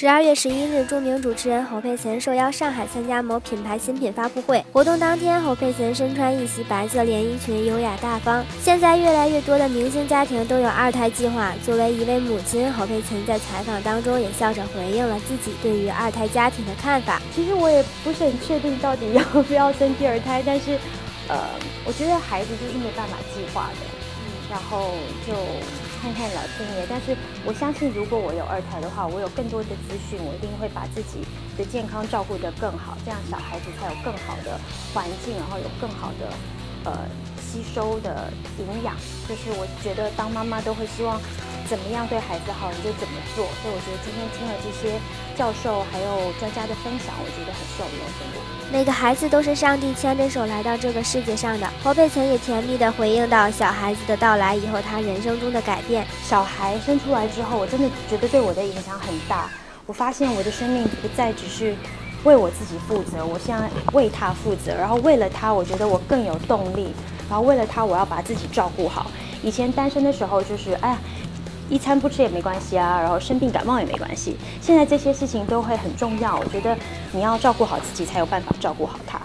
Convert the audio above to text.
十二月十一日，著名主持人侯佩岑受邀上海参加某品牌新品发布会。活动当天，侯佩岑身穿一袭白色连衣裙，优雅大方。现在越来越多的明星家庭都有二胎计划。作为一位母亲，侯佩岑在采访当中也笑着回应了自己对于二胎家庭的看法。其实我也不是很确定到底 要不要生第二胎，但是，呃，我觉得孩子就是没办法计划的，然后就。看看老天爷，但是我相信，如果我有二胎的话，我有更多的资讯，我一定会把自己的健康照顾得更好，这样小孩子才有更好的环境，然后有更好的呃吸收的营养。就是我觉得当妈妈都会希望。怎么样对孩子好，你就怎么做。所以我觉得今天听了这些教授还有专家的分享，我觉得很受用。每个孩子都是上帝牵着手来到这个世界上的。侯佩岑也甜蜜地回应到小孩子的到来以后，他人生中的改变。小孩生出来之后，我真的觉得对我的影响很大。我发现我的生命不再只是为我自己负责，我现在为他负责。然后为了他，我觉得我更有动力。然后为了他，我要把自己照顾好。以前单身的时候，就是哎呀。一餐不吃也没关系啊，然后生病感冒也没关系。现在这些事情都会很重要，我觉得你要照顾好自己，才有办法照顾好他。